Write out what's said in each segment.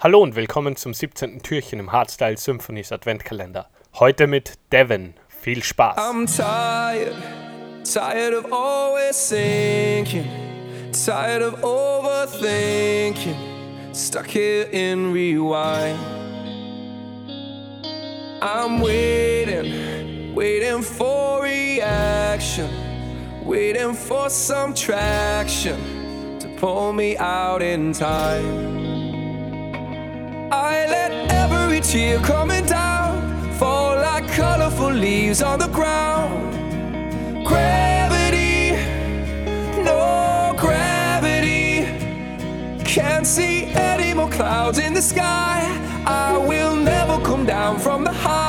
Hallo und willkommen zum 17. Türchen im Hardstyle Symphonies Adventkalender. Heute mit Devon. Viel Spaß. I'm tired, tired of always thinking, tired of overthinking, stuck here in rewind. I'm waiting, waiting for reaction, waiting for some traction to pull me out in time. I let every tear coming down fall like colorful leaves on the ground. Gravity, no gravity. Can't see any more clouds in the sky. I will never come down from the high.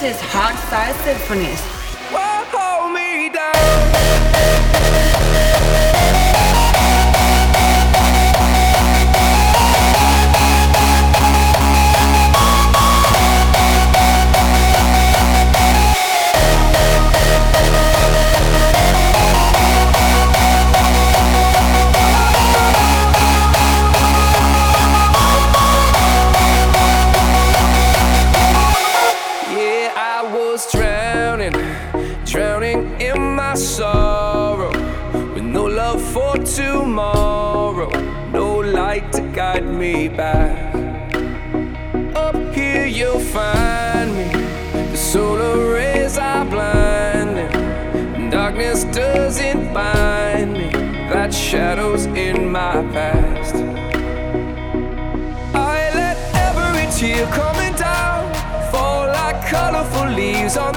This is Hardstyle Symphonies.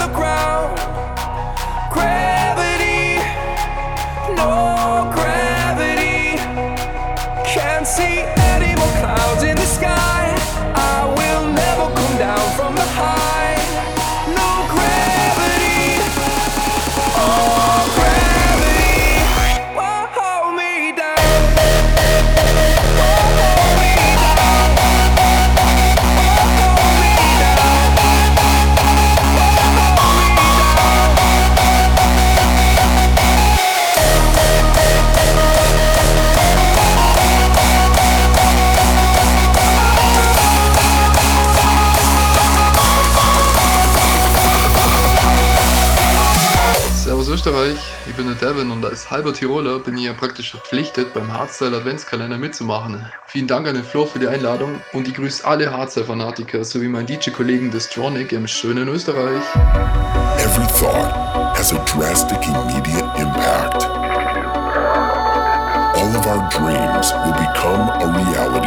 The ground. Als halber Tiroler bin ich ja praktisch verpflichtet, beim Hardstyle Adventskalender mitzumachen. Vielen Dank an den Flo für die Einladung und ich grüße alle Hardstyle-Fanatiker sowie meinen DJ-Kollegen Destronic im schönen Österreich. Every thought has a drastic immediate impact. All of our dreams will become a reality.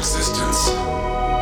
Waveforms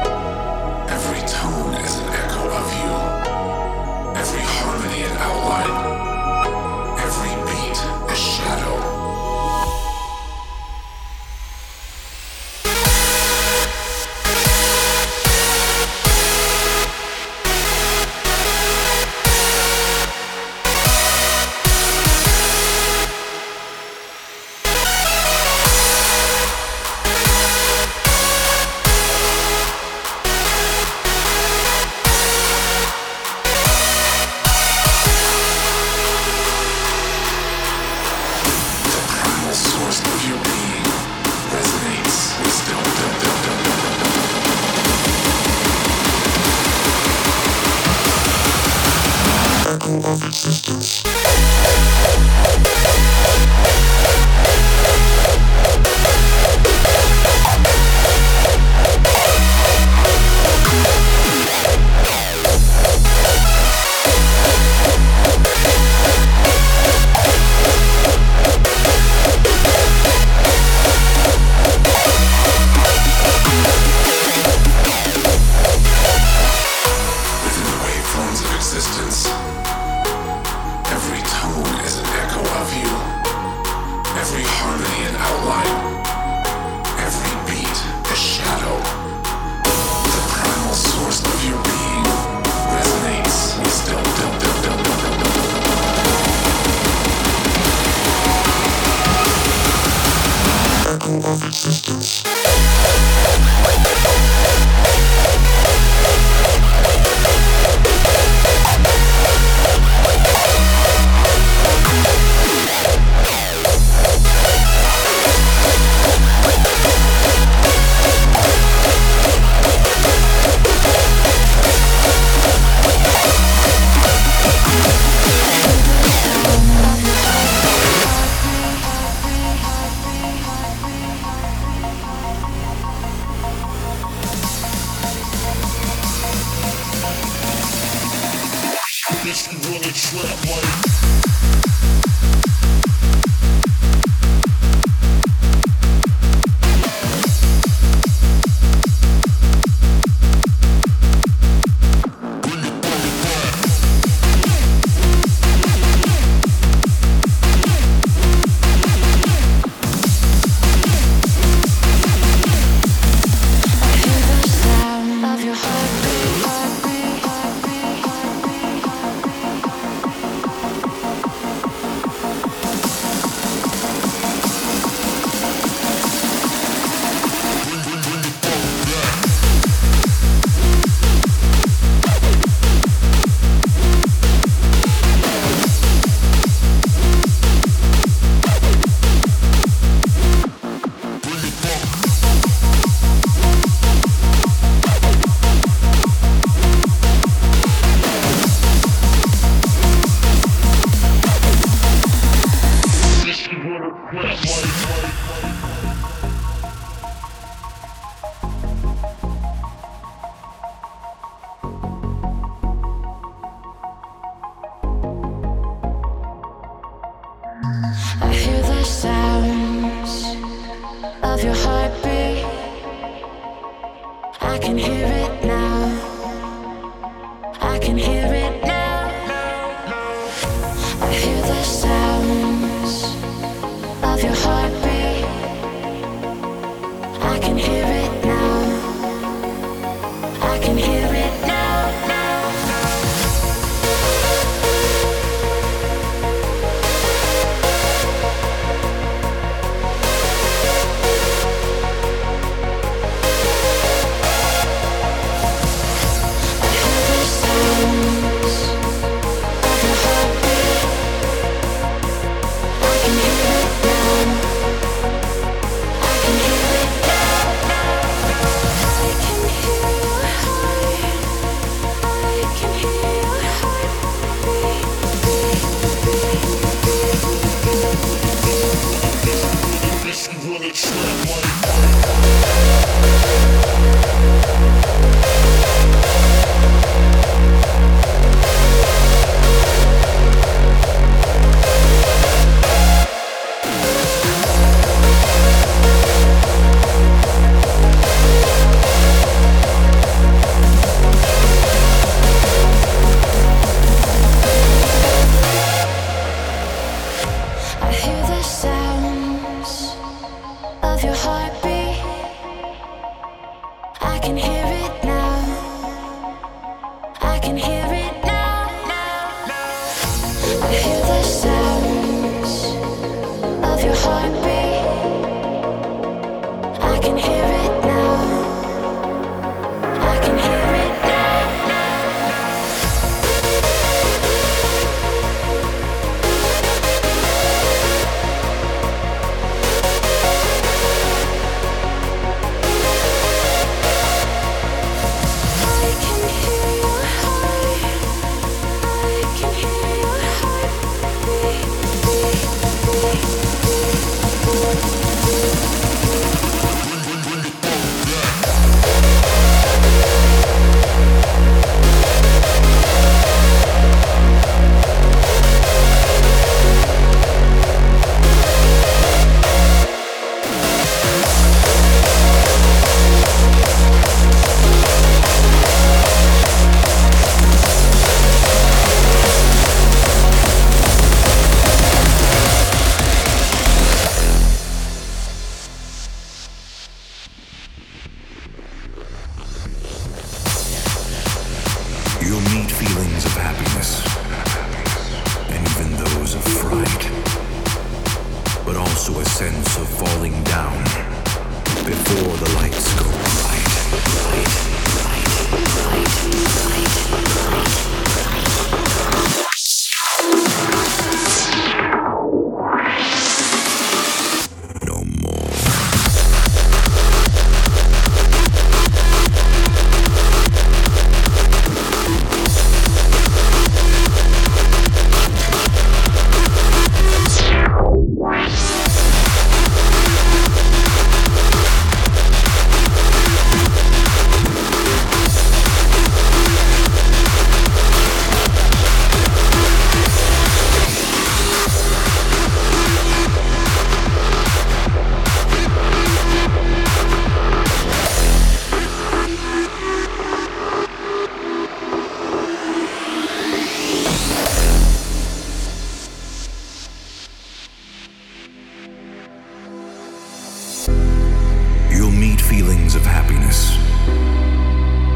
of happiness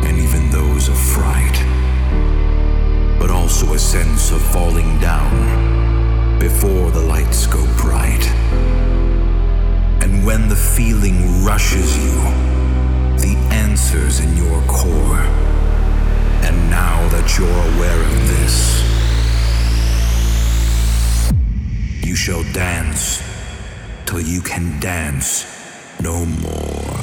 and even those of fright, but also a sense of falling down before the lights go bright. And when the feeling rushes you, the answer's in your core. And now that you're aware of this, you shall dance till you can dance no more.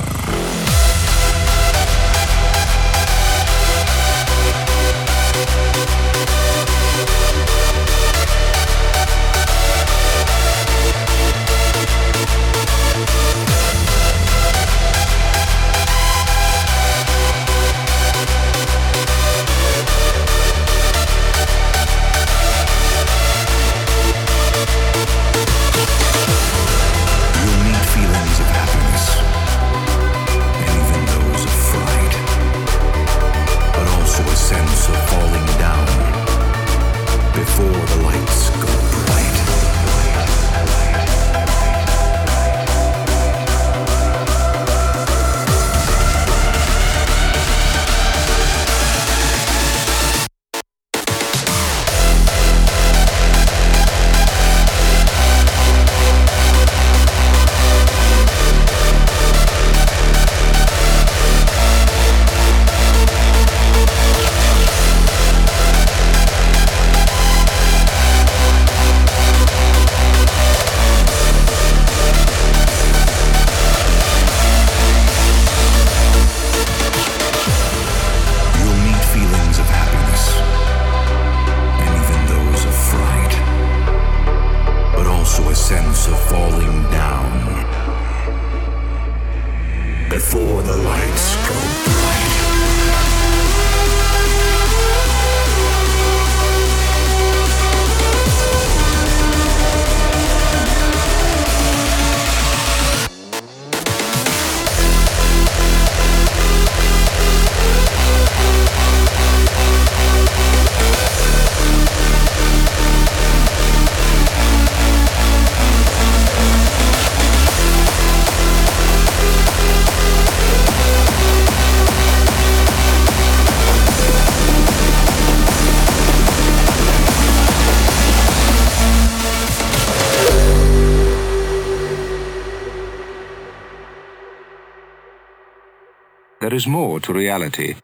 Is more to reality.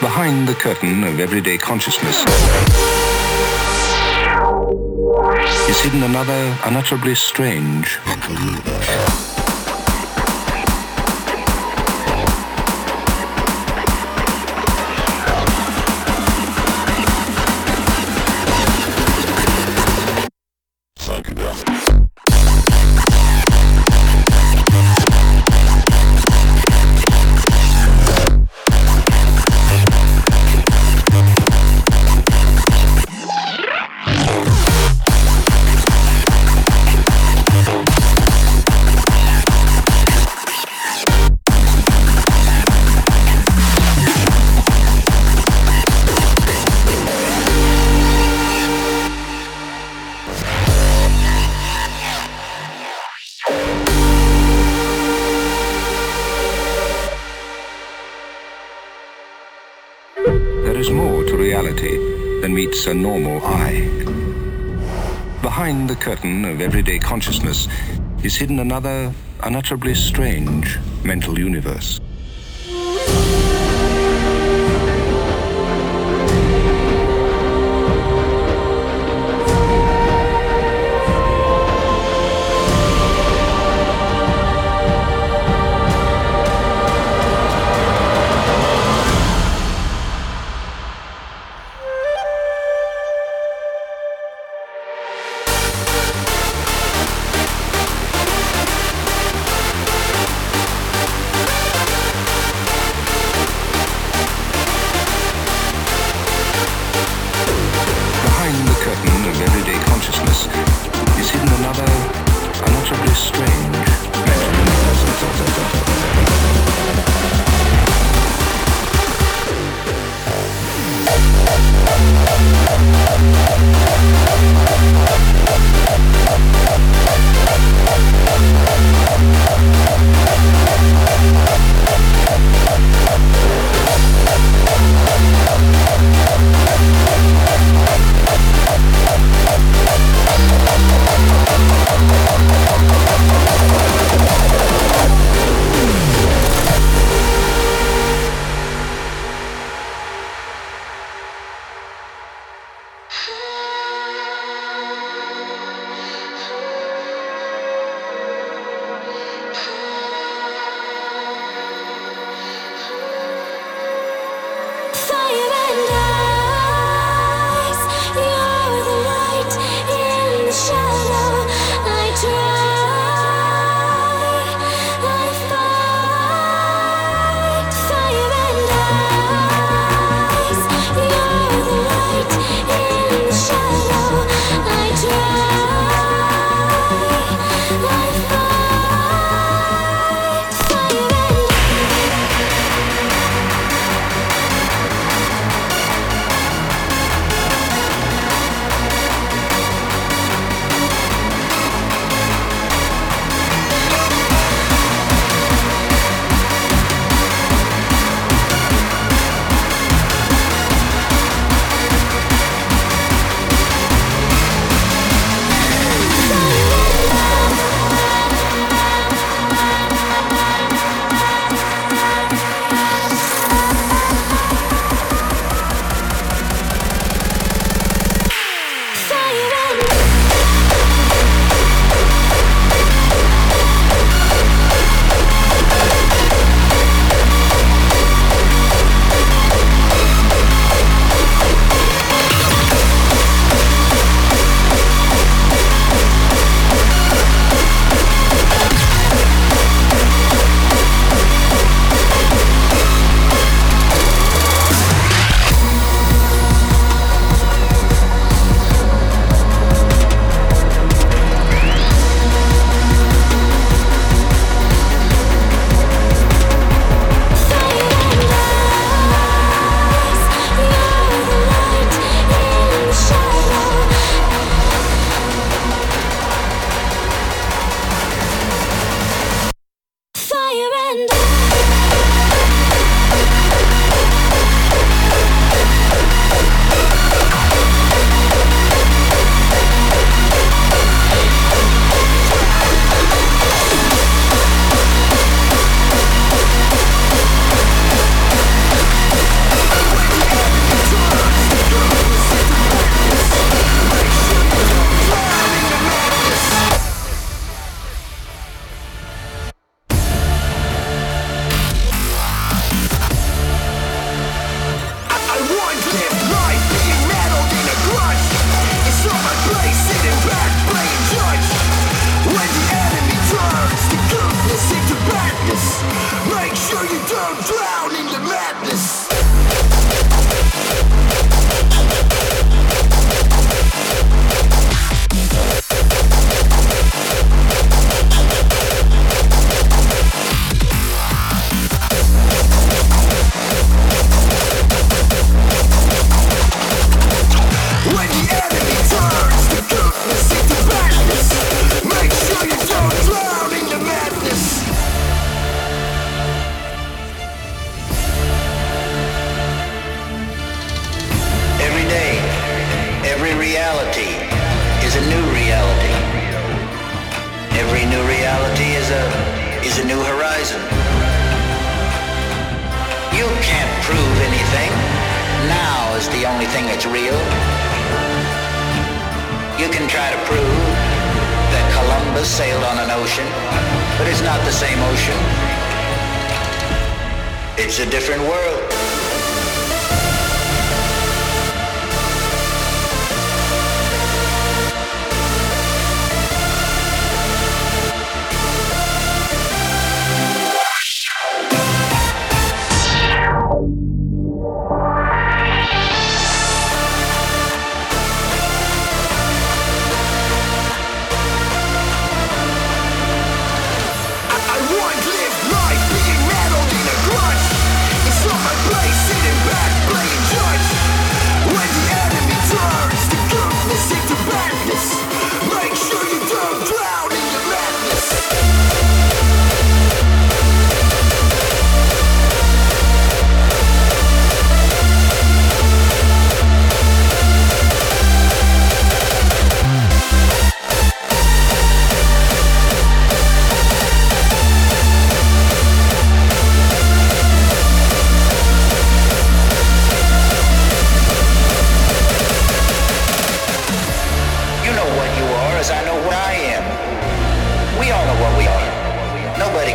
Behind the curtain of everyday consciousness is hidden another unutterably strange. Is more to reality than meets a normal eye. Behind the curtain of everyday consciousness is hidden another unutterably strange mental universe.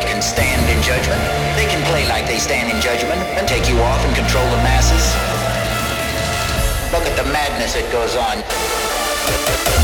can stand in judgment. They can play like they stand in judgment and take you off and control the masses. Look at the madness that goes on.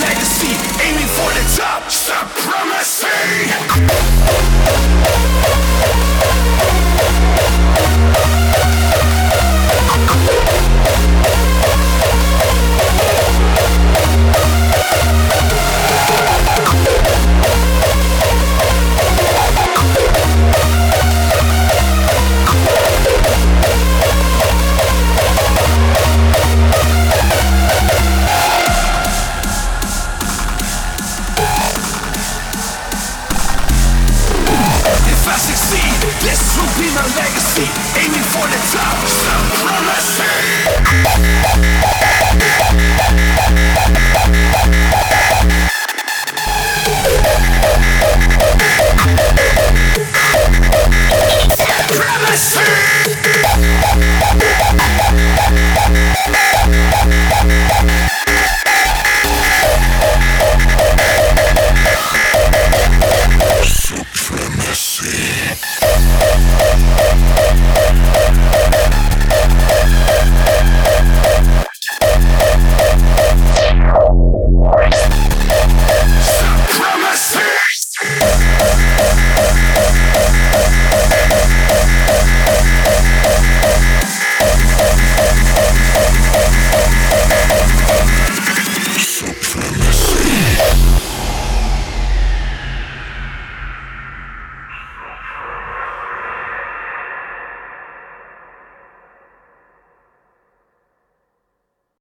legacy, aiming for the top supremacy.